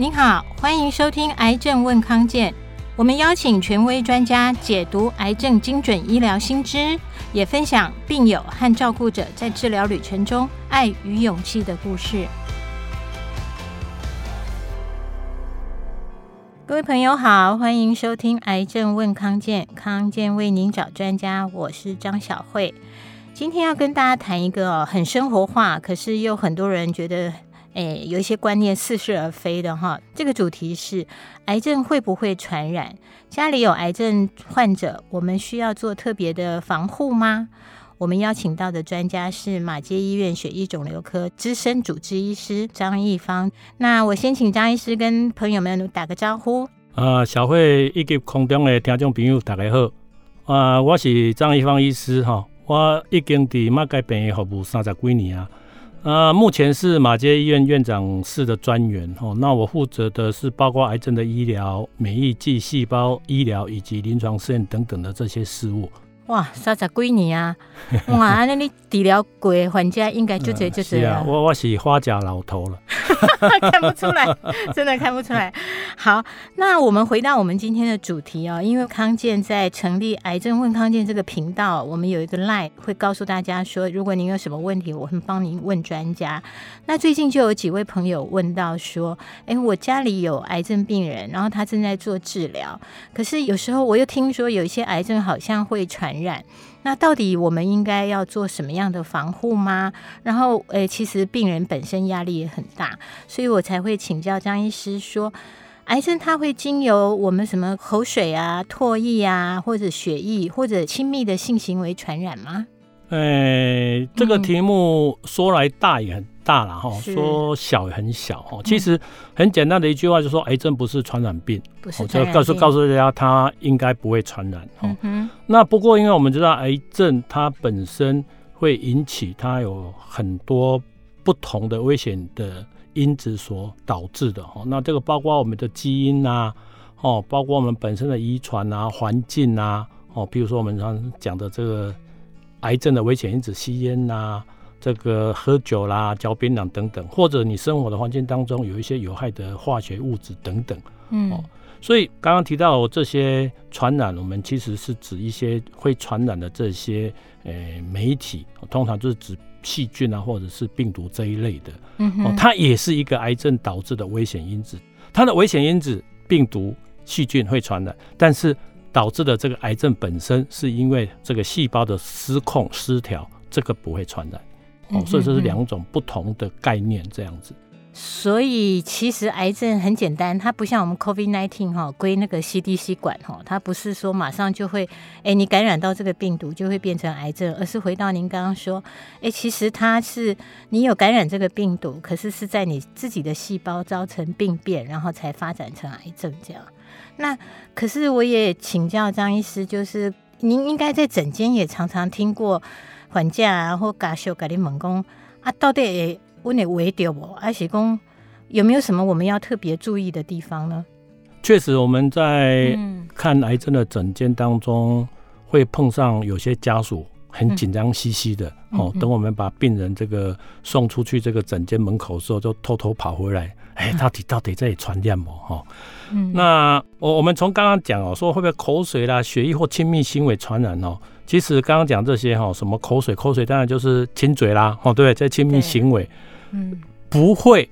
您好，欢迎收听《癌症问康健》，我们邀请权威专家解读癌症精准医疗新知，也分享病友和照顾者在治疗旅程中爱与勇气的故事。各位朋友好，欢迎收听《癌症问康健》，康健为您找专家，我是张晓慧。今天要跟大家谈一个很生活化，可是又很多人觉得诶有一些观念似是而非的哈。这个主题是癌症会不会传染？家里有癌症患者，我们需要做特别的防护吗？我们邀请到的专家是马偕医院血液肿瘤科资深主治医师张义芳。那我先请张医师跟朋友们打个招呼。啊，小慧以及空中的听众朋友，大家好。啊，我是张义芳医师哈，我已经在马偕病院服务三十几年啊。呃，目前是马街医院院长室的专员哦。那我负责的是包括癌症的医疗、免疫剂细胞医疗以及临床试验等等的这些事务。哇，三十几年啊！哇，那你治疗过患者应该就这就。是啊，我我是花甲老头了，看不出来，真的看不出来。好，那我们回到我们今天的主题哦，因为康健在成立“癌症问康健”这个频道，我们有一个 line 会告诉大家说，如果您有什么问题，我会帮您问专家。那最近就有几位朋友问到说，哎，我家里有癌症病人，然后他正在做治疗，可是有时候我又听说有一些癌症好像会传染。那到底我们应该要做什么样的防护吗？然后，诶、其实病人本身压力也很大，所以我才会请教张医师说，癌症它会经由我们什么口水啊、唾液啊，或者血液，或者亲密的性行为传染吗？诶、欸，这个题目说来大也很大了哈，嗯、说小也很小哈。其实很简单的一句话就是说，癌症不是传染病，我就告诉告诉大家，它应该不会传染哈。嗯、那不过，因为我们知道癌症它本身会引起它有很多不同的危险的因子所导致的哈。那这个包括我们的基因啊，哦，包括我们本身的遗传啊、环境啊，哦，比如说我们常讲的这个。癌症的危险因子，吸烟呐，这个喝酒啦、嚼槟榔等等，或者你生活的环境当中有一些有害的化学物质等等，嗯，哦，所以刚刚提到这些传染，我们其实是指一些会传染的这些呃媒体，通常就是指细菌啊，或者是病毒这一类的，嗯哼，哦，它也是一个癌症导致的危险因子，它的危险因子病毒、细菌会传染，但是。导致的这个癌症本身是因为这个细胞的失控失调，这个不会传染哦，所以这是两种不同的概念，这样子。所以其实癌症很简单，它不像我们 COVID-19 哈归那个 CDC 管哈，它不是说马上就会哎你感染到这个病毒就会变成癌症，而是回到您刚刚说，哎其实它是你有感染这个病毒，可是是在你自己的细胞造成病变，然后才发展成癌症这样。那可是我也请教张医师，就是您应该在诊间也常常听过缓假啊或家属跟你猛工啊，到底我哪围掉不？而且讲有没有什么我们要特别注意的地方呢？确实，我们在看癌症的诊间当中，会碰上有些家属很紧张兮兮的、嗯、哦。等我们把病人这个送出去这个诊间门口的时候，就偷偷跑回来。哎，到底到底在传染吗？哈，嗯，那我我们从刚刚讲哦，说会不会口水啦、血液或亲密行为传染哦？其实刚刚讲这些哈，什么口水，口水当然就是亲嘴啦，哦，对，在亲密行为，嗯，不会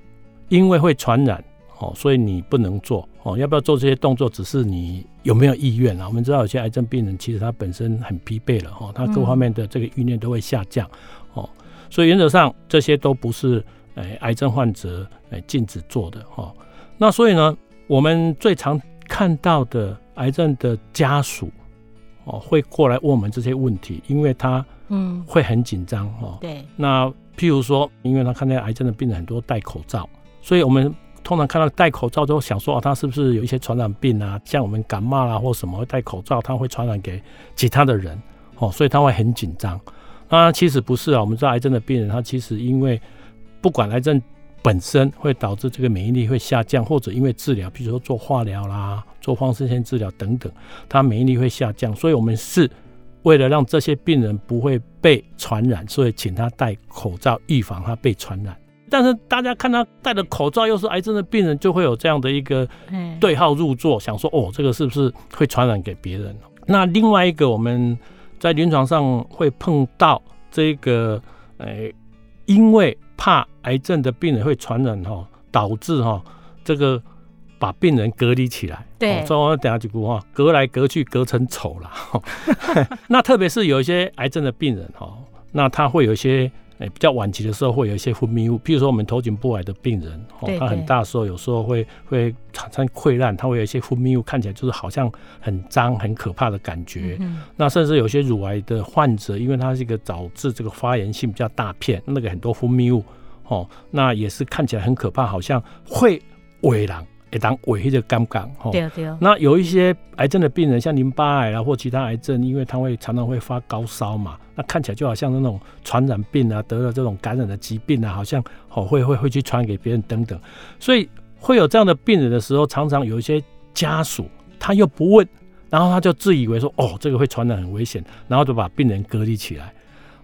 因为会传染哦，所以你不能做哦。要不要做这些动作，只是你有没有意愿啊？我们知道有些癌症病人其实他本身很疲惫了哈，他各方面的这个意念都会下降哦，所以原则上这些都不是。哎，癌症患者哎，禁止做的哈。那所以呢，我们最常看到的癌症的家属哦，会过来问我们这些问题，因为他嗯会很紧张哈。对。那譬如说，因为他看见癌症的病人很多戴口罩，所以我们通常看到戴口罩都想说啊，他是不是有一些传染病啊？像我们感冒啦或什么会戴口罩，他会传染给其他的人哦，所以他会很紧张。那其实不是啊，我们知道癌症的病人他其实因为不管癌症本身会导致这个免疫力会下降，或者因为治疗，比如说做化疗啦、做放射线治疗等等，它免疫力会下降。所以我们是为了让这些病人不会被传染，所以请他戴口罩，预防他被传染。但是大家看他戴的口罩，又是癌症的病人，就会有这样的一个对号入座，想说哦，这个是不是会传染给别人？那另外一个，我们在临床上会碰到这个，诶，因为怕癌症的病人会传染哈，导致哈这个把病人隔离起来。对，所以我等下几句话，隔来隔去，隔成仇了。那特别是有一些癌症的病人哈，那他会有一些。哎，比较晚期的时候会有一些分泌物，譬如说我们头颈部癌的病人，哦，他很大的时候，有时候会会产生溃烂，他会有一些分泌物，看起来就是好像很脏、很可怕的感觉。嗯、那甚至有些乳癌的患者，因为他是一个导致这个发炎性比较大片，那个很多分泌物，哦，那也是看起来很可怕，好像会伪狼。会当萎黑的刚刚哦，对对。那有一些癌症的病人，像淋巴癌啊或其他癌症，因为他会常常会发高烧嘛，那看起来就好像那种传染病啊，得了这种感染的疾病啊，好像哦会会会去传给别人等等。所以会有这样的病人的时候，常常有一些家属他又不问，然后他就自以为说哦这个会传染很危险，然后就把病人隔离起来。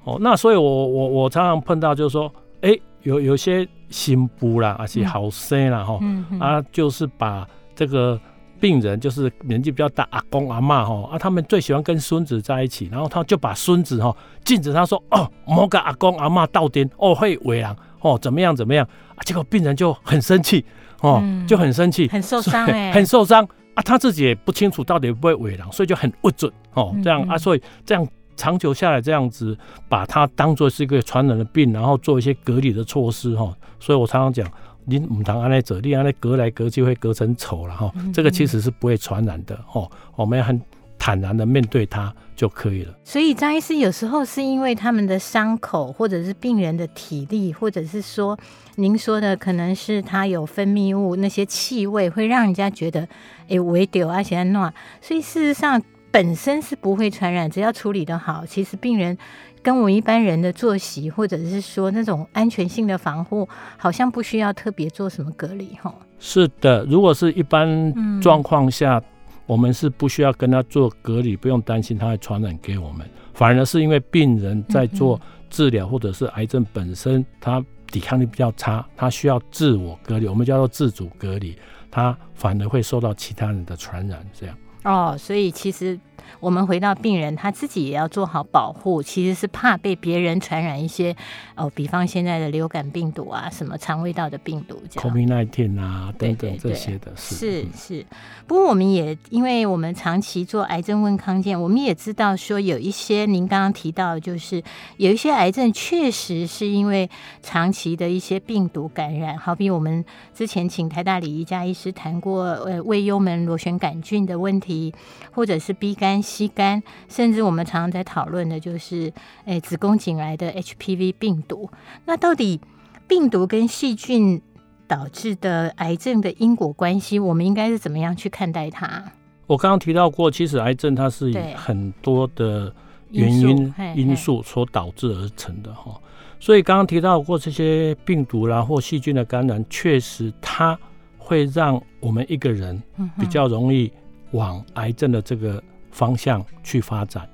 哦，那所以我我我常常碰到就是说，哎、欸。有有些新妇啦，而且好生啦哈，啊，就是把这个病人，就是年纪比较大阿公阿嬷哈，啊，他们最喜欢跟孙子在一起，然后他就把孙子哈禁止他说哦，莫跟阿公阿嬷斗阵哦，会为人哦，怎么样怎么样。啊？结果病人就很生气哦，嗯、就很生气，很受伤哎，很受伤。啊，他自己也不清楚到底会不会为人，所以就很不准哦，这样啊，所以这样。长久下来，这样子把它当做是一个传染的病，然后做一些隔离的措施哈。所以我常常讲，你唔当安内者，你安内隔来隔去会隔成仇了哈。这个其实是不会传染的哦，我们要很坦然的面对它就可以了。所以张医师有时候是因为他们的伤口，或者是病人的体力，或者是说您说的可能是他有分泌物，那些气味会让人家觉得哎，微丢而且暖。所以事实上。本身是不会传染，只要处理得好，其实病人跟我们一般人的作息，或者是说那种安全性的防护，好像不需要特别做什么隔离哈。是的，如果是一般状况下，嗯、我们是不需要跟他做隔离，不用担心他会传染给我们。反而是因为病人在做治疗，或者是癌症本身，他抵抗力比较差，他需要自我隔离，我们叫做自主隔离，他反而会受到其他人的传染，这样。哦，所以其实我们回到病人，他自己也要做好保护，其实是怕被别人传染一些哦，比方现在的流感病毒啊，什么肠胃道的病毒这样，COVID-19 啊等等这些的是是是。是不过我们也因为我们长期做癌症问康健，我们也知道说有一些您刚刚提到，就是有一些癌症确实是因为长期的一些病毒感染，好比我们之前请台大李宜嘉医师谈过呃胃幽门螺旋杆菌的问题。或者是 B 肝、C 肝，甚至我们常常在讨论的，就是诶子宫颈癌的 HPV 病毒。那到底病毒跟细菌导致的癌症的因果关系，我们应该是怎么样去看待它？我刚刚提到过，其实癌症它是以很多的原因因素所导致而成的哈。所以刚刚提到过这些病毒啦或细菌的感染，确实它会让我们一个人比较容易。往癌症的这个方向去发展，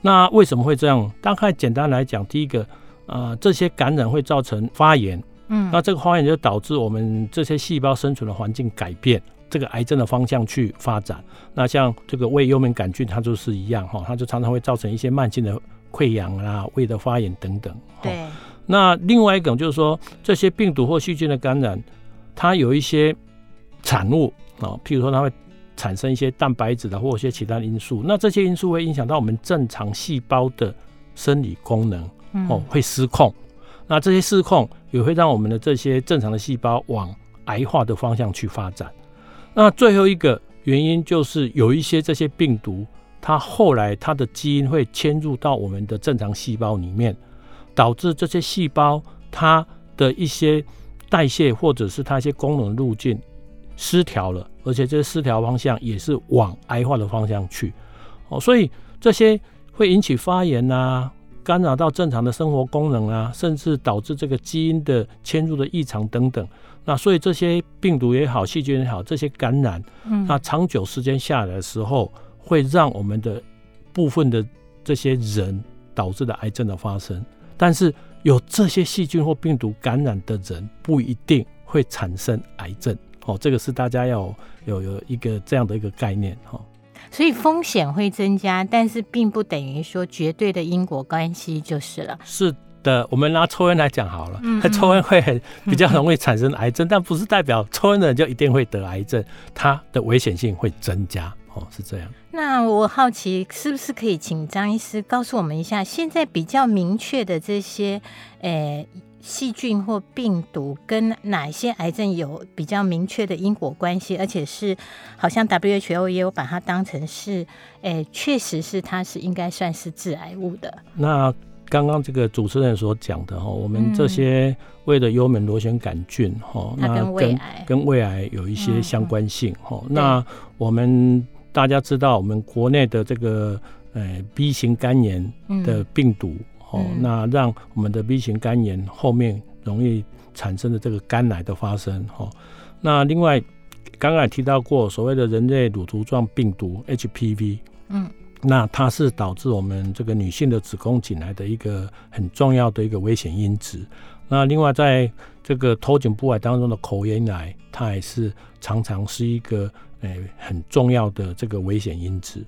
那为什么会这样？大概简单来讲，第一个，呃，这些感染会造成发炎，嗯，那这个发炎就导致我们这些细胞生存的环境改变，这个癌症的方向去发展。那像这个胃幽门杆菌，它就是一样哈，它就常常会造成一些慢性的溃疡啦、胃的发炎等等。对。那另外一种就是说，这些病毒或细菌的感染，它有一些产物啊，譬如说它会。产生一些蛋白质的或者一些其他因素，那这些因素会影响到我们正常细胞的生理功能，哦，会失控。那这些失控也会让我们的这些正常的细胞往癌化的方向去发展。那最后一个原因就是有一些这些病毒，它后来它的基因会迁入到我们的正常细胞里面，导致这些细胞它的一些代谢或者是它一些功能路径失调了。而且这失调方向也是往癌化的方向去，哦，所以这些会引起发炎啊，干扰到正常的生活功能啊，甚至导致这个基因的迁入的异常等等。那所以这些病毒也好，细菌也好，这些感染，嗯，那长久时间下来的时候，会让我们的部分的这些人导致的癌症的发生。但是有这些细菌或病毒感染的人不一定会产生癌症。哦，这个是大家要有有一个这样的一个概念哈。所以风险会增加，但是并不等于说绝对的因果关系就是了。是的，我们拿抽烟来讲好了，嗯嗯抽烟会很比较容易产生癌症，嗯嗯但不是代表抽烟的人就一定会得癌症，它的危险性会增加。哦，是这样。那我好奇，是不是可以请张医师告诉我们一下，现在比较明确的这些，诶、欸。细菌或病毒跟哪些癌症有比较明确的因果关系，而且是好像 WHO 也有把它当成是，诶、欸，确实是它是应该算是致癌物的。那刚刚这个主持人所讲的哈，我们这些胃的幽门螺旋杆菌哈，那跟胃癌跟胃癌有一些相关性哈。那我们大家知道，我们国内的这个呃 B 型肝炎的病毒。哦，那让我们的 B 型肝炎后面容易产生的这个肝癌的发生。哦，那另外刚刚也提到过所谓的人类乳头状病毒 HPV，嗯，那它是导致我们这个女性的子宫颈癌的一个很重要的一个危险因子。那另外在这个头颈部癌当中的口咽癌，它也是常常是一个诶、欸、很重要的这个危险因子。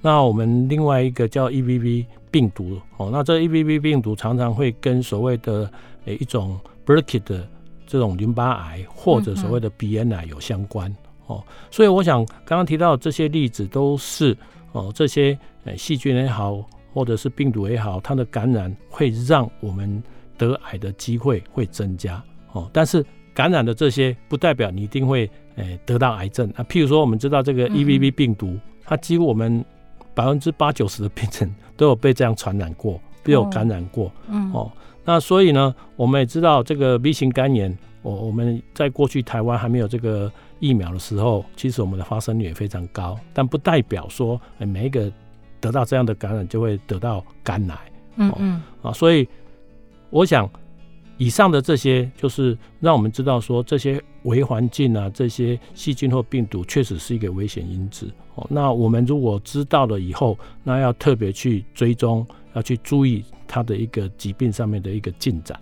那我们另外一个叫 EBV 病毒哦，那这 EBV 病毒常常会跟所谓的诶一种 Burkitt 的这种淋巴癌或者所谓的鼻咽癌有相关哦，所以我想刚刚提到的这些例子都是哦，这些诶细菌也好或者是病毒也好，它的感染会让我们得癌的机会会增加哦，但是感染的这些不代表你一定会诶得到癌症。啊，譬如说我们知道这个 EBV 病毒，它几乎我们百分之八九十的病人都有被这样传染过，都有感染过。嗯，哦，那所以呢，我们也知道这个 B 型肝炎，我我们在过去台湾还没有这个疫苗的时候，其实我们的发生率也非常高，但不代表说每一个得到这样的感染就会得到肝癌。嗯嗯，啊，所以我想。以上的这些，就是让我们知道说，这些微环境啊，这些细菌或病毒确实是一个危险因子。哦，那我们如果知道了以后，那要特别去追踪，要去注意它的一个疾病上面的一个进展。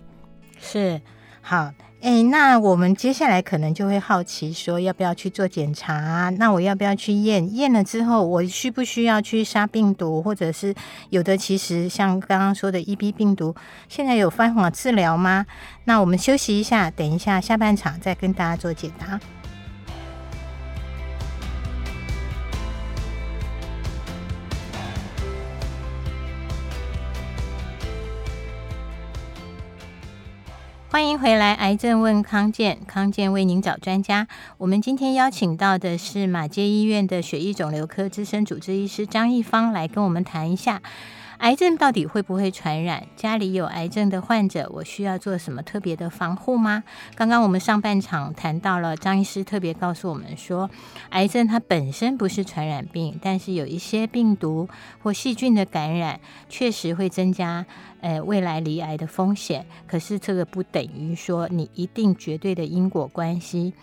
是，好。哎、那我们接下来可能就会好奇说，要不要去做检查？那我要不要去验？验了之后，我需不需要去杀病毒？或者是有的，其实像刚刚说的 EB 病毒，现在有方法治疗吗？那我们休息一下，等一下下半场再跟大家做解答。欢迎回来，癌症问康健，康健为您找专家。我们今天邀请到的是马街医院的血液肿瘤科资深主治医师张一芳，来跟我们谈一下。癌症到底会不会传染？家里有癌症的患者，我需要做什么特别的防护吗？刚刚我们上半场谈到了，张医师特别告诉我们说，癌症它本身不是传染病，但是有一些病毒或细菌的感染，确实会增加呃未来罹癌的风险。可是这个不等于说你一定绝对的因果关系。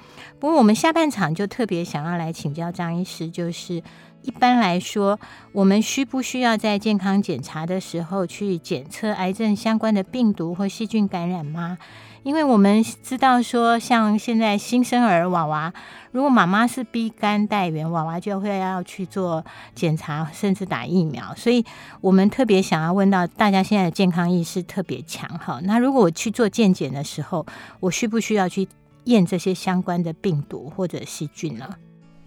不过我们下半场就特别想要来请教张医师，就是。一般来说，我们需不需要在健康检查的时候去检测癌症相关的病毒或细菌感染吗？因为我们知道说，像现在新生儿娃娃，如果妈妈是 B 肝带原，娃娃就会要去做检查，甚至打疫苗。所以我们特别想要问到大家现在的健康意识特别强哈。那如果我去做健检的时候，我需不需要去验这些相关的病毒或者细菌呢？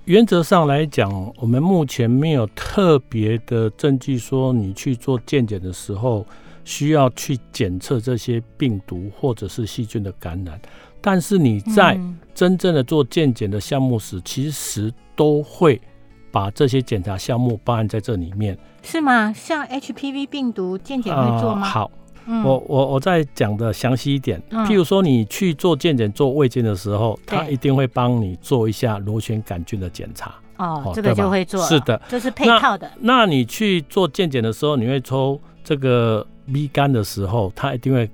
原则上来讲，我们目前没有特别的证据说你去做健检的时候需要去检测这些病毒或者是细菌的感染。但是你在真正的做健检的项目时，其实都会把这些检查项目包含在这里面。是吗？像 HPV 病毒健检会做吗？呃、好。我我我再讲的详细一点，譬如说你去做健检做胃镜的时候，他一定会帮你做一下螺旋杆菌的检查。哦，这个就会做，是的，这是配套的。那你去做健检的时候，你会抽这个 B 肝的时候，他一定会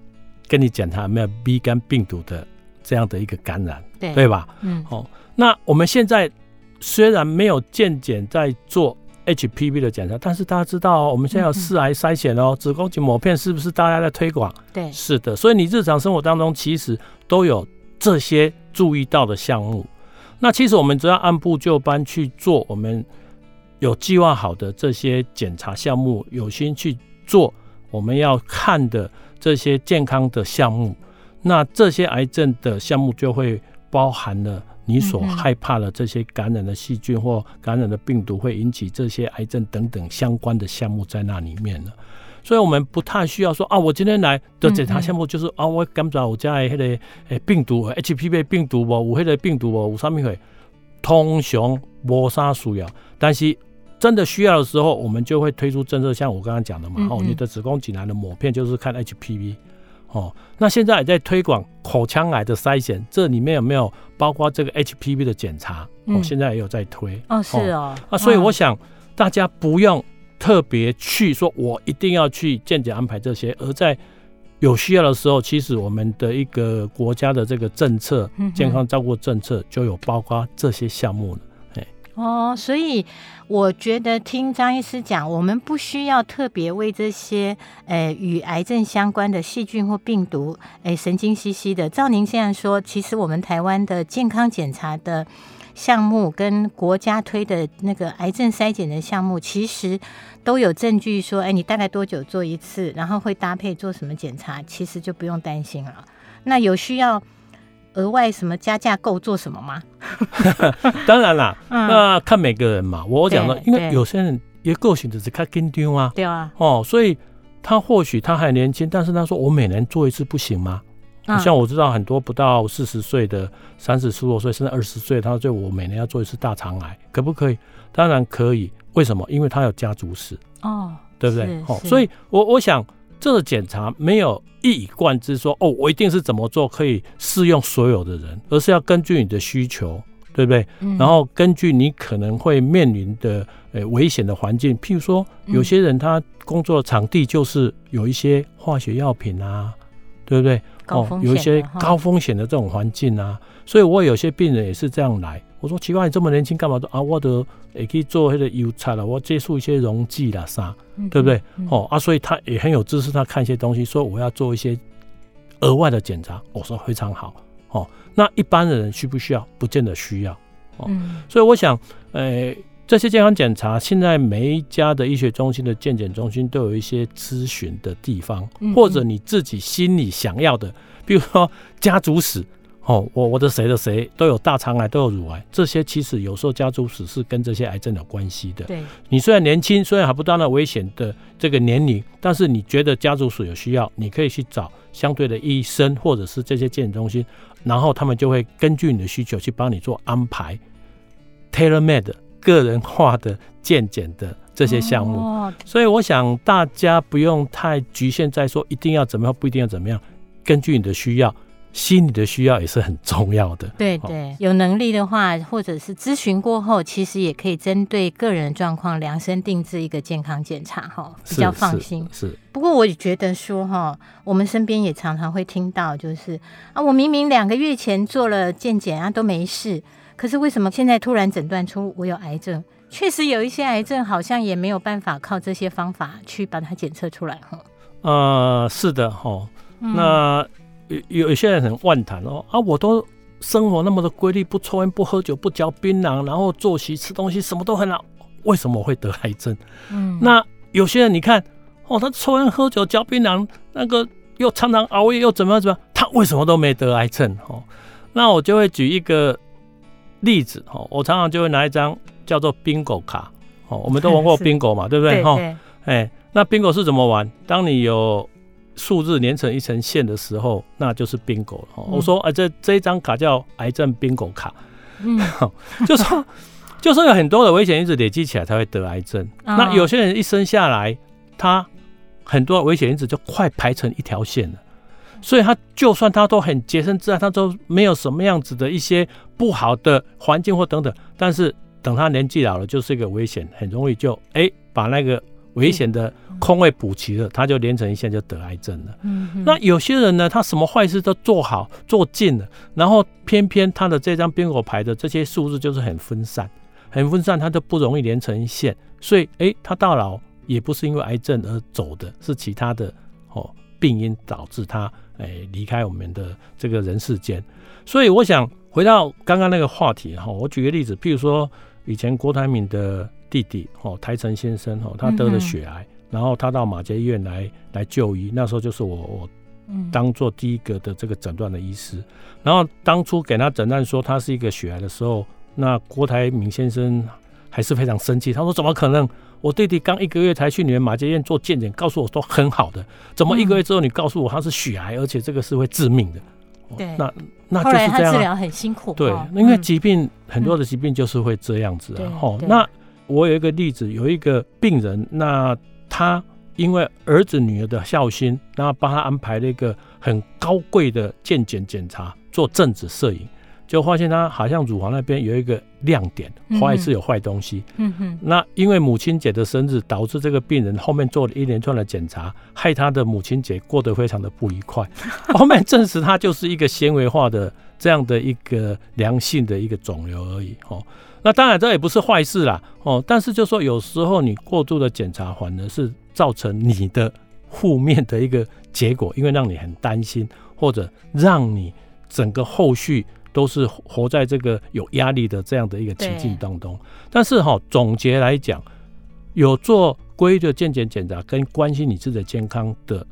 跟你检查有没有 B 肝病毒的这样的一个感染，对对吧？嗯，好。那我们现在虽然没有健检在做 HPV 的检查，但是大家知道，我们现在有四癌筛选哦，子宫颈抹片是不是大家在推广？对，是的。所以你日常生活当中其实都有这些注意到的项目。那其实我们只要按部就班去做，我们有计划好的这些检查项目，有心去做我们要看的这些健康的项目，那这些癌症的项目就会包含了。你所害怕的这些感染的细菌或感染的病毒会引起这些癌症等等相关的项目在那里面了，所以我们不太需要说啊，我今天来的检查项目就是啊，我感染我家的那个诶病毒 HPV 病毒不，有迄个病毒不，有啥物会，通常没啥需要，但是真的需要的时候，我们就会推出政策，像我刚刚讲的嘛，哦，你的子宫颈癌的抹片就是看 HPV。哦，那现在也在推广口腔癌的筛检，这里面有没有包括这个 HPV 的检查？嗯、哦，现在也有在推。哦，是哦。啊，所以我想大家不用特别去说，我一定要去健检安排这些，而在有需要的时候，其实我们的一个国家的这个政策，健康照顾政策就有包括这些项目了。哦，所以我觉得听张医师讲，我们不需要特别为这些呃与癌症相关的细菌或病毒，诶神经兮兮的。照您这样说，其实我们台湾的健康检查的项目跟国家推的那个癌症筛检的项目，其实都有证据说，哎，你大概多久做一次，然后会搭配做什么检查，其实就不用担心了。那有需要。额外什么加价购做什么吗？当然啦，嗯、那看每个人嘛。我讲了，因为有些人也个性就是看跟丢啊，对啊，哦，所以他或许他还年轻，但是他说我每年做一次不行吗？嗯、像我知道很多不到四十岁的三十出头岁甚至二十岁，他说我每年要做一次大肠癌，可不可以？当然可以。为什么？因为他有家族史哦，对不对？哦，所以我我想。这个检查没有一以贯之说哦，我一定是怎么做可以适用所有的人，而是要根据你的需求，对不对？嗯、然后根据你可能会面临的呃危险的环境，譬如说有些人他工作的场地就是有一些化学药品啊，对不对？哦、有一些高风险的这种环境啊，所以我有些病人也是这样来。我说奇怪，你这么年轻干嘛？啊，我的也可以做那个油菜了，我接触一些溶剂啦啥，对不对？哦啊，所以他也很有知识，他看一些东西，说我要做一些额外的检查。我说非常好。哦，那一般的人需不需要？不见得需要。哦，嗯、所以我想，呃，这些健康检查，现在每一家的医学中心的健检中心都有一些咨询的地方，或者你自己心里想要的，比如说家族史。哦，我我的谁的谁都有大肠癌，都有乳癌，这些其实有时候家族史是跟这些癌症有关系的。对，你虽然年轻，虽然还不到那危险的这个年龄，但是你觉得家族史有需要，你可以去找相对的医生或者是这些健检中心，然后他们就会根据你的需求去帮你做安排，tailor-made 个人化的健检的这些项目。哦，所以我想大家不用太局限在说一定要怎么样，不一定要怎么样，根据你的需要。心理的需要也是很重要的。对对，有能力的话，或者是咨询过后，其实也可以针对个人状况量身定制一个健康检查，哈，比较放心。是。是不过我也觉得说，哈，我们身边也常常会听到，就是啊，我明明两个月前做了健检啊，都没事，可是为什么现在突然诊断出我有癌症？确实有一些癌症好像也没有办法靠这些方法去把它检测出来，哈。呃，是的，哈，那。嗯有有些人很万谈哦啊，我都生活那么的规律，不抽烟不喝酒不嚼槟榔，然后作息吃东西什么都很好，为什么我会得癌症？嗯，那有些人你看哦，他抽烟喝酒嚼槟榔，那个又常常熬夜又怎么样怎么样，他为什么都没得癌症？哦，那我就会举一个例子哦，我常常就会拿一张叫做 Bingo 卡哦，我们都玩过 Bingo 嘛，是对不对？哈，哎，那 Bingo 是怎么玩？当你有数字连成一层线的时候，那就是 bingo 了。嗯、我说，哎、欸，这这一张卡叫癌症 bingo 卡。嗯，就说，就说有很多的危险因子累积起来才会得癌症。哦、那有些人一生下来，他很多危险因子就快排成一条线了，所以他就算他都很洁身自爱，他都没有什么样子的一些不好的环境或等等，但是等他年纪老了，就是一个危险，很容易就哎、欸、把那个。危险的空位补齐了，他就连成一线就得癌症了。嗯，那有些人呢，他什么坏事都做好做尽了，然后偏偏他的这张宾果牌的这些数字就是很分散，很分散，他就不容易连成线。所以，哎，他到老也不是因为癌症而走的，是其他的哦病因导致他哎离开我们的这个人世间。所以，我想回到刚刚那个话题哈，我举个例子，譬如说以前郭台铭的弟弟哦台城先生哦，他得了血癌，然后他到马偕医院来来就医，那时候就是我我当做第一个的这个诊断的医师，然后当初给他诊断说他是一个血癌的时候，那郭台铭先生。还是非常生气，他说：“怎么可能？我弟弟刚一个月才去你们马偕医院做健检，告诉我说很好的，怎么一个月之后你告诉我他是血癌，而且这个是会致命的？”对，那那就是这样。治疗很辛苦。对，因为疾病很多的疾病就是会这样子啊。哦，那我有一个例子，有一个病人，那他因为儿子女儿的孝心，然后帮他安排了一个很高贵的健检检查，做正子摄影。就发现他好像乳房那边有一个亮点，怀疑是有坏东西。嗯哼。那因为母亲节的生日，导致这个病人后面做了一连串的检查，害他的母亲节过得非常的不愉快。后面证实他就是一个纤维化的这样的一个良性的一个肿瘤而已。哦，那当然这也不是坏事啦。哦，但是就说有时候你过度的检查，反而是造成你的负面的一个结果，因为让你很担心，或者让你整个后续。都是活在这个有压力的这样的一个情境当中，但是哈，总结来讲，有做规律的健检检查跟关心你自己的健康的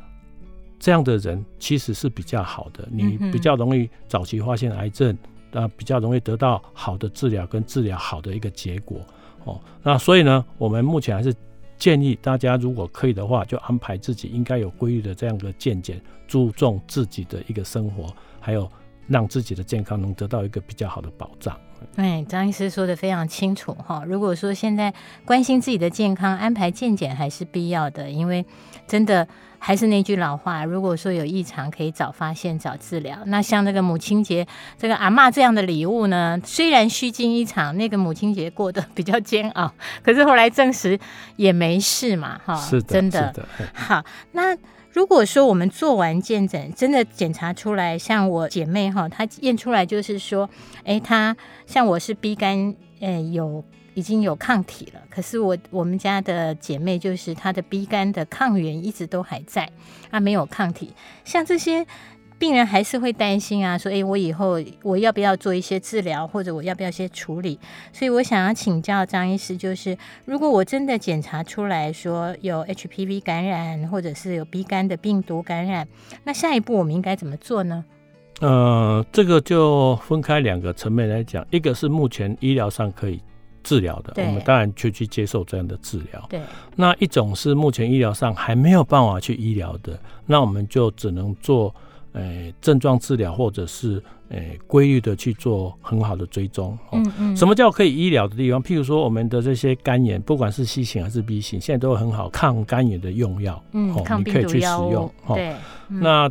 这样的人，其实是比较好的。你比较容易早期发现癌症，那比较容易得到好的治疗跟治疗好的一个结果哦。那所以呢，我们目前还是建议大家，如果可以的话，就安排自己应该有规律的这样的健检，注重自己的一个生活，还有。让自己的健康能得到一个比较好的保障。哎，张医师说的非常清楚哈。如果说现在关心自己的健康，安排健检还是必要的，因为真的还是那句老话，如果说有异常，可以早发现、早治疗。那像这个母亲节，这个阿嬷这样的礼物呢，虽然虚惊一场，那个母亲节过得比较煎熬，可是后来证实也没事嘛，哈，是的，真的。好，那。如果说我们做完健诊，真的检查出来，像我姐妹哈，她验出来就是说，哎，她像我是 B 肝，呃，有已经有抗体了，可是我我们家的姐妹就是她的 B 肝的抗原一直都还在，她没有抗体，像这些。病人还是会担心啊，说：“诶，我以后我要不要做一些治疗，或者我要不要一些处理？”所以我想要请教张医师，就是如果我真的检查出来说有 HPV 感染，或者是有 B 肝的病毒感染，那下一步我们应该怎么做呢？呃，这个就分开两个层面来讲，一个是目前医疗上可以治疗的，我们当然就去接受这样的治疗。对，那一种是目前医疗上还没有办法去医疗的，那我们就只能做。诶、欸，症状治疗或者是诶规律的去做很好的追踪。嗯嗯。什么叫可以医疗的地方？譬如说，我们的这些肝炎，不管是 C 型还是 B 型，现在都有很好抗肝炎的用药。嗯，你可以去使用。对。那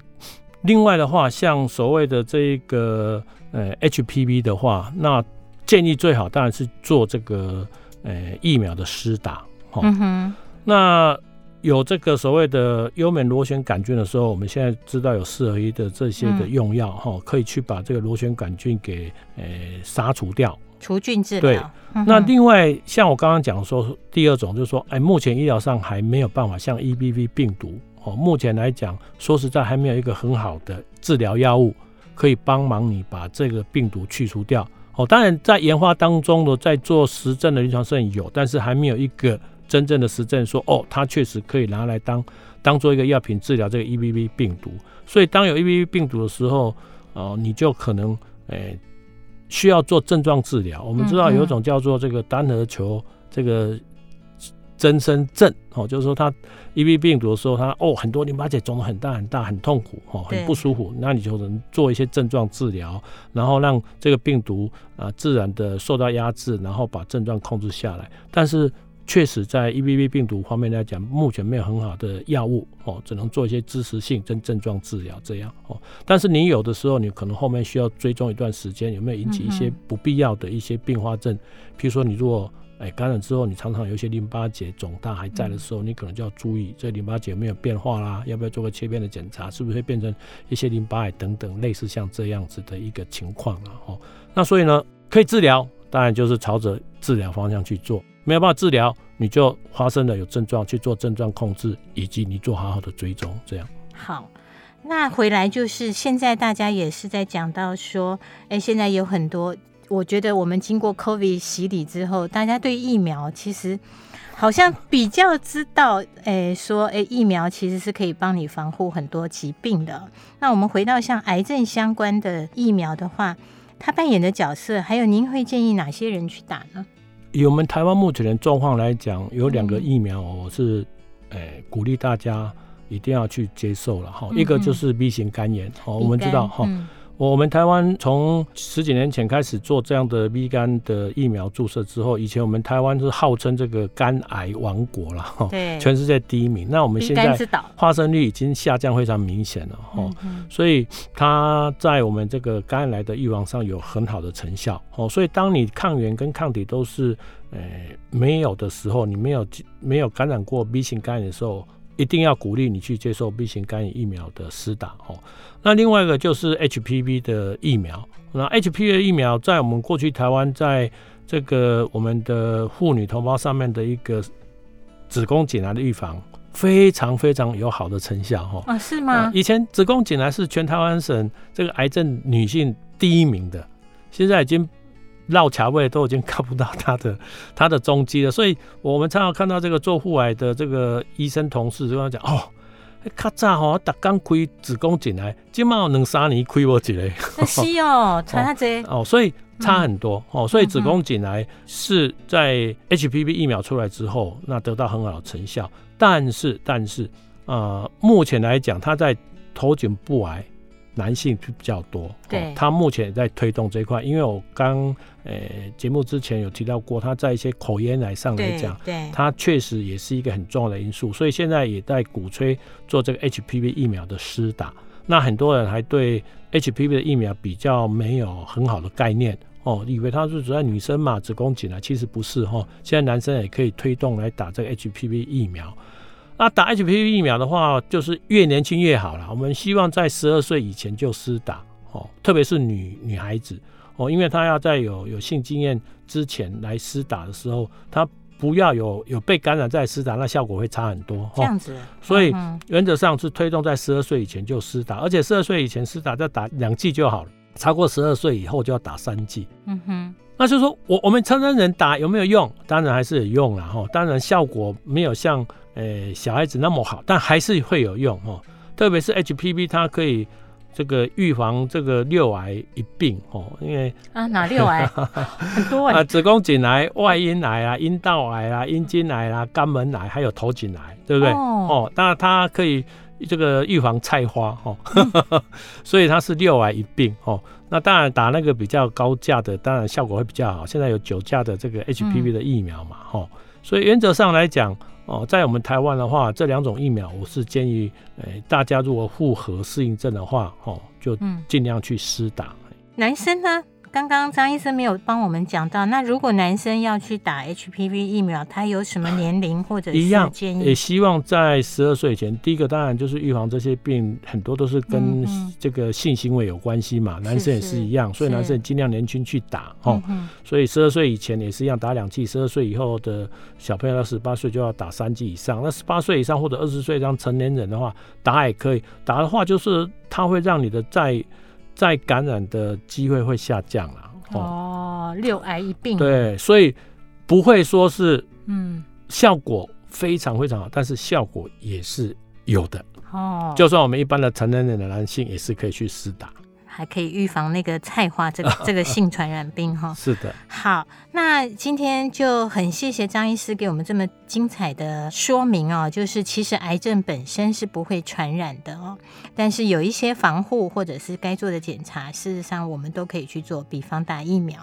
另外的话，像所谓的这个呃 HPV 的话，那建议最好当然是做这个呃疫苗的施打。嗯哼。那有这个所谓的幽门螺旋杆菌的时候，我们现在知道有四合一的这些的用药哈、嗯，可以去把这个螺旋杆菌给呃杀除掉，除菌治疗。对、嗯，那另外像我刚刚讲说，第二种就是说，哎，目前医疗上还没有办法像 EBV 病毒哦，目前来讲，说实在还没有一个很好的治疗药物可以帮忙你把这个病毒去除掉哦。当然在研发当中呢，在做实证的临床上有，但是还没有一个。真正的实证说，哦，它确实可以拿来当当做一个药品治疗这个 EBV 病毒。所以，当有 EBV 病毒的时候，哦，你就可能诶、欸、需要做症状治疗。我们知道有一种叫做这个单核球这个增生症，哦，就是说它 EBV 病毒的时候，它哦很多淋巴结肿得很大很大，很痛苦，哦，很不舒服。那你就能做一些症状治疗，然后让这个病毒啊自然的受到压制，然后把症状控制下来。但是确实，在 EBV 病毒方面来讲，目前没有很好的药物哦，只能做一些支持性跟症状治疗这样哦。但是你有的时候，你可能后面需要追踪一段时间，有没有引起一些不必要的一些并发症？譬如说，你如果哎感染之后，你常常有一些淋巴结肿大还在的时候，你可能就要注意这淋巴结有没有变化啦，要不要做个切片的检查，是不是会变成一些淋巴癌等等类似像这样子的一个情况啊哦。那所以呢，可以治疗。当然就是朝着治疗方向去做。没有办法治疗，你就发生了有症状去做症状控制，以及你做好好的追踪，这样。好，那回来就是现在大家也是在讲到说，哎，现在有很多，我觉得我们经过 COVID 洗礼之后，大家对疫苗其实。好像比较知道，诶，说，诶，疫苗其实是可以帮你防护很多疾病的。那我们回到像癌症相关的疫苗的话，它扮演的角色，还有您会建议哪些人去打呢？以我们台湾目前的状况来讲，有两个疫苗，我是，诶，鼓励大家一定要去接受了哈。一个就是 B 型肝炎，哦，我们知道哈。我们台湾从十几年前开始做这样的 B 肝的疫苗注射之后，以前我们台湾是号称这个肝癌王国了，对，全世界第一名。那我们现在发生率已经下降非常明显了，哈，所以它在我们这个肝癌的预防上有很好的成效，哦，所以当你抗原跟抗体都是呃没有的时候，你没有没有感染过 B 型肝炎的时候。一定要鼓励你去接受 B 型肝炎疫苗的施打哦。那另外一个就是 HPV 的疫苗。那 HPV 的疫苗在我们过去台湾在这个我们的妇女同胞上面的一个子宫颈癌的预防非常非常有好的成效哈。啊，是吗？以前子宫颈癌是全台湾省这个癌症女性第一名的，现在已经。绕卡位都已经看不到他的他的踪迹了，所以我们常常看到这个做妇癌的这个医生同事就跟他讲哦，较早吼，逐工开子宫颈癌，今嘛两三年开无一个，是哦，差这哦，所以差很多、嗯、哦，所以子宫颈癌是在 HPV 疫苗出来之后，那得到很好的成效，但是但是呃，目前来讲，它在头颈部癌。男性比较多，对、哦，他目前也在推动这一块。因为我刚呃节目之前有提到过，他在一些口咽癌上来讲，对，他确实也是一个很重要的因素。所以现在也在鼓吹做这个 HPV 疫苗的施打。那很多人还对 HPV 的疫苗比较没有很好的概念哦，以为它是主要女生嘛，子宫颈癌，其实不是哈、哦。现在男生也可以推动来打这个 HPV 疫苗。那打 HPV 疫苗的话，就是越年轻越好了。我们希望在十二岁以前就施打哦，特别是女女孩子哦，因为她要在有有性经验之前来施打的时候，她不要有有被感染再施打，那效果会差很多。这样子，所以原则上是推动在十二岁以前就施打，而且十二岁以前施打再打两剂就好了。超过十二岁以后就要打三剂。嗯哼，那就是说我我们成人人打有没有用？当然还是有用了哈，当然效果没有像。诶、欸，小孩子那么好，但还是会有用哦。特别是 HPV，它可以这个预防这个六癌一病哦。因为啊，哪六癌 很多啊，子宫颈癌、外阴癌啊、阴道癌啊、阴茎癌啊、肛门癌，还有头颈癌，对不对？哦，哦，当然它可以这个预防菜花哦，嗯、所以它是六癌一病哦。那当然打那个比较高价的，当然效果会比较好。现在有九价的这个 HPV 的疫苗嘛，哈、嗯，所以原则上来讲。哦，在我们台湾的话，这两种疫苗，我是建议，诶、欸，大家如果复合适应症的话，哦，就尽量去施打。嗯、男生呢？刚刚张医生没有帮我们讲到，那如果男生要去打 HPV 疫苗，他有什么年龄或者是建议？也希望在十二岁以前。第一个当然就是预防这些病，很多都是跟这个性行为有关系嘛，男生也是一样，所以男生尽量年轻去打哦。所以十二岁以前也是一样打两剂，十二岁以后的小朋友到十八岁就要打三剂以上。那十八岁以上或者二十岁这样成年人的话，打也可以。打的话就是它会让你的在再感染的机会会下降了哦，六癌一病。对，所以不会说是嗯效果非常非常好，但是效果也是有的哦。就算我们一般的成年人的男性也是可以去施打。还可以预防那个菜花这个 这个性传染病哈。是的。好，那今天就很谢谢张医师给我们这么精彩的说明哦。就是其实癌症本身是不会传染的哦，但是有一些防护或者是该做的检查，事实上我们都可以去做，比方打疫苗。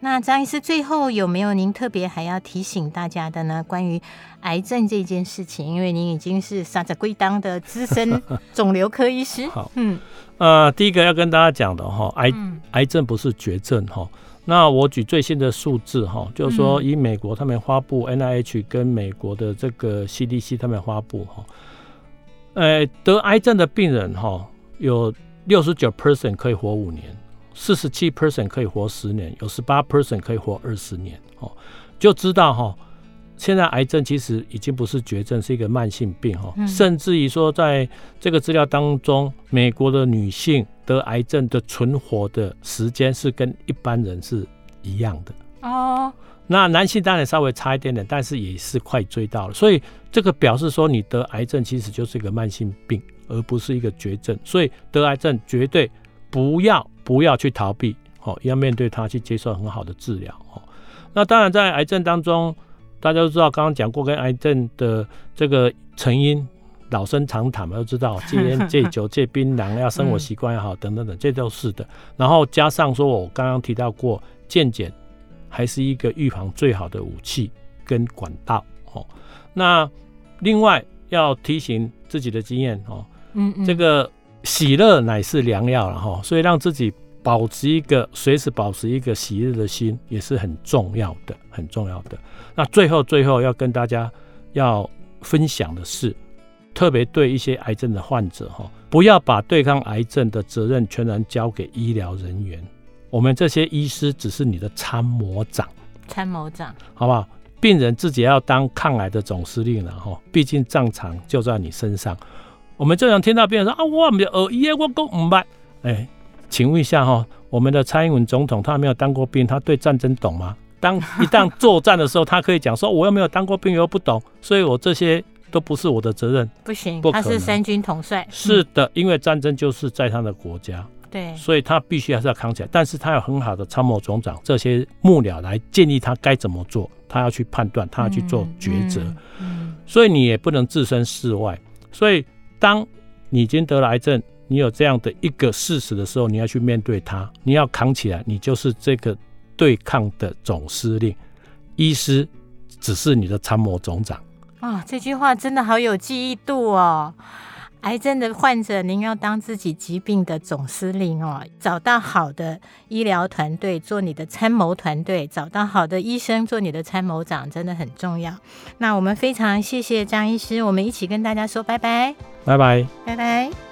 那张医师最后有没有您特别还要提醒大家的呢？关于癌症这件事情，因为您已经是三十归当的资深 肿瘤科医师。好，嗯。呃，第一个要跟大家讲的哈，癌癌症不是绝症哈。那我举最新的数字哈，就是说以美国他们发布 NIH 跟美国的这个 CDC 他们发布哈，呃，得癌症的病人哈有六十九 percent 可以活五年四十七 percent 可以活十年，有十八 percent 可以活二十年哦，就知道哈，现在癌症其实已经不是绝症，是一个慢性病哈，甚至于说在这个资料当中，美国的女性得癌症的存活的时间是跟一般人是一样的哦。那男性当然稍微差一点点，但是也是快追到了，所以这个表示说你得癌症其实就是一个慢性病，而不是一个绝症，所以得癌症绝对不要不要去逃避，哦，要面对它，去接受很好的治疗，哦。那当然在癌症当中，大家都知道，刚刚讲过跟癌症的这个成因，老生常谈嘛，都知道戒烟、戒酒、戒槟榔，要生活习惯也好，等等等，这都是的。然后加上说我刚刚提到过健检。还是一个预防最好的武器跟管道哦。那另外要提醒自己的经验哦，嗯，嗯，这个喜乐乃是良药了哈，所以让自己保持一个随时保持一个喜悦的心也是很重要的，很重要的。那最后最后要跟大家要分享的是，特别对一些癌症的患者哈，不要把对抗癌症的责任全然交给医疗人员。我们这些医师只是你的参谋长，参谋长，好不好？病人自己要当抗癌的总司令了哈，毕竟战场就在你身上。我们经常听到病人说啊，我们呃，医我讲唔办。哎，请问一下哈，我们的蔡英文总统他没有当过兵，他对战争懂吗？当 一旦作战的时候，他可以讲说，我又没有当过兵，又不懂，所以我这些都不是我的责任。不行，不，他是三军统帅。是的，因为战争就是在他的国家。对，所以他必须还是要扛起来，但是他有很好的参谋总长这些幕僚来建议他该怎么做，他要去判断，他要去做抉择，嗯嗯嗯、所以你也不能置身事外。所以当你已经得了癌症，你有这样的一个事实的时候，你要去面对它，你要扛起来，你就是这个对抗的总司令，医师只是你的参谋总长。啊、哦，这句话真的好有记忆度哦。癌症的患者，您要当自己疾病的总司令哦，找到好的医疗团队做你的参谋团队，找到好的医生做你的参谋长，真的很重要。那我们非常谢谢张医师，我们一起跟大家说拜拜，拜拜，拜拜。